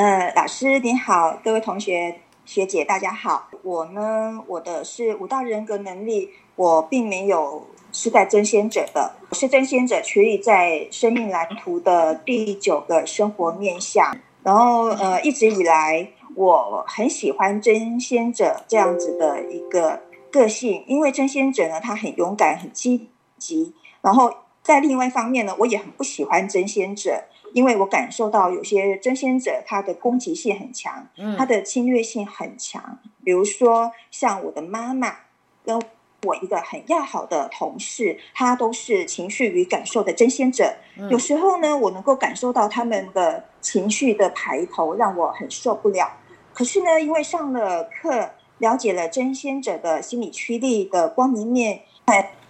呃老师你好，各位同学学姐大家好。我呢，我的是五大人格能力，我并没有是在真仙者的，我是真仙者，取以在生命蓝图的第九个生活面向。然后呃，一直以来我很喜欢真仙者这样子的一个个性，因为真仙者呢，他很勇敢、很积极。然后在另外一方面呢，我也很不喜欢争先者。因为我感受到有些争先者，他的攻击性很强，他的侵略性很强。比如说，像我的妈妈跟我一个很要好的同事，他都是情绪与感受的争先者。有时候呢，我能够感受到他们的情绪的排头，让我很受不了。可是呢，因为上了课，了解了争先者的心理驱力的光明面、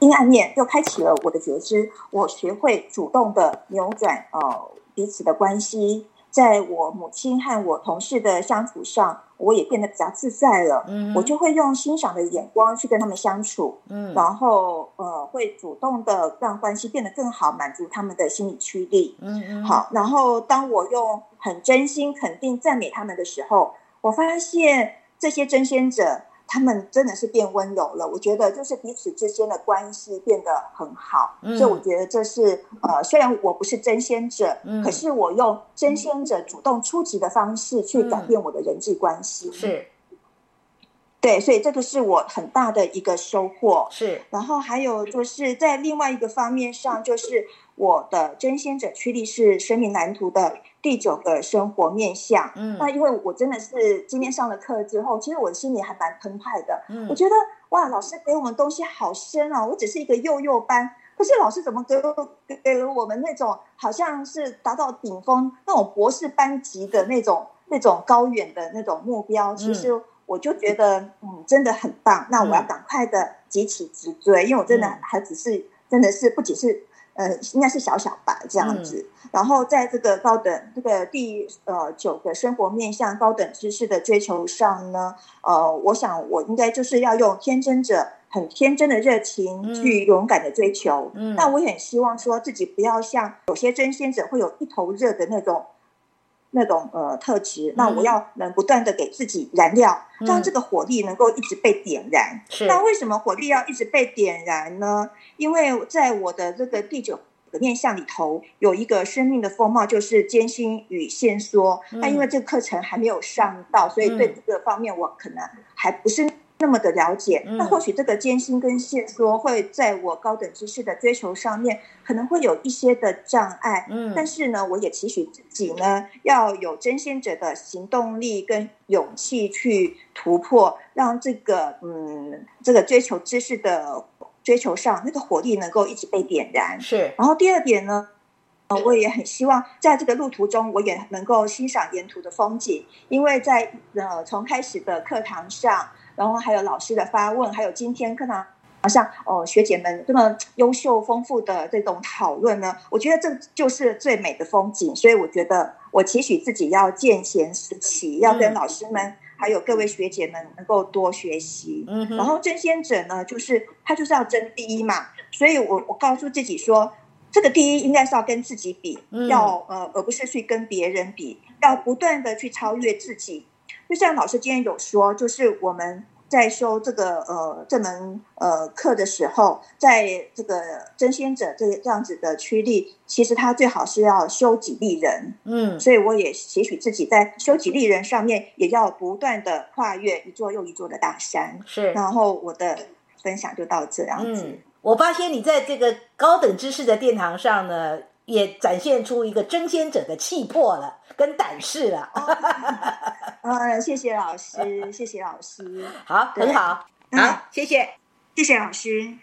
阴暗面，又开启了我的觉知。我学会主动的扭转哦。彼此的关系，在我母亲和我同事的相处上，我也变得比较自在了。嗯，我就会用欣赏的眼光去跟他们相处。嗯，然后呃，会主动的让关系变得更好，满足他们的心理驱力。嗯嗯，好。然后当我用很真心肯定赞美他们的时候，我发现这些争先者。他们真的是变温柔了，我觉得就是彼此之间的关系变得很好，所以我觉得这是呃，虽然我不是真仙者，可是我用真仙者主动出击的方式去改变我的人际关系，是，对，所以这个是我很大的一个收获，是。然后还有就是在另外一个方面上，就是我的真仙者驱力是生命蓝图的。第九个生活面向，嗯，那因为我真的是今天上了课之后，其实我心里还蛮澎湃的，嗯，我觉得哇，老师给我们东西好深哦，我只是一个幼幼班，可是老师怎么给给给了我们那种好像是达到顶峰那种博士班级的那种那种高远的那种目标，其实我就觉得嗯，真的很棒，那我要赶快的急起直追，因为我真的还只是真的是不仅是。呃，应该是小小吧这样子。然后在这个高等这个第呃九个生活面向高等知识的追求上呢，呃，我想我应该就是要用天真者很天真的热情去勇敢的追求。嗯，那我也很希望说自己不要像有些真先者会有一头热的那种那种呃特质。那我要能不断的给自己燃料，让这个火力能够一直被点燃。是。那为什么火力要一直被点燃呢？因为在我的这个第九个面相里头，有一个生命的风貌，就是艰辛与线缩。那因为这个课程还没有上到，所以对这个方面我可能还不是那么的了解。那或许这个艰辛跟线缩会在我高等知识的追求上面，可能会有一些的障碍。嗯，但是呢，我也期许自己呢，要有真先者的行动力跟勇气去突破，让这个嗯，这个追求知识的。追求上那个火力能够一直被点燃，是。然后第二点呢，呃，我也很希望在这个路途中，我也能够欣赏沿途的风景，因为在呃从开始的课堂上，然后还有老师的发问，还有今天课堂上哦学姐们这么优秀丰富的这种讨论呢，我觉得这就是最美的风景。所以我觉得我期许自己要见贤思齐，要跟老师们。还有各位学姐们能够多学习，嗯，然后争先者呢，就是他就是要争第一嘛，所以我我告诉自己说，这个第一应该是要跟自己比，要呃，而不是去跟别人比，要不断的去超越自己。就像老师今天有说，就是我们。在修这个呃这门呃课的时候，在这个真仙者这这样子的驱力，其实他最好是要修己利人，嗯，所以我也期许自己在修己利人上面，也要不断的跨越一座又一座的大山。是，然后我的分享就到这样子。我发现你在这个高等知识的殿堂上呢。也展现出一个争先者的气魄了，跟胆识了。嗯，谢谢老师，谢谢老师。好，很好，好，谢谢，谢谢老师。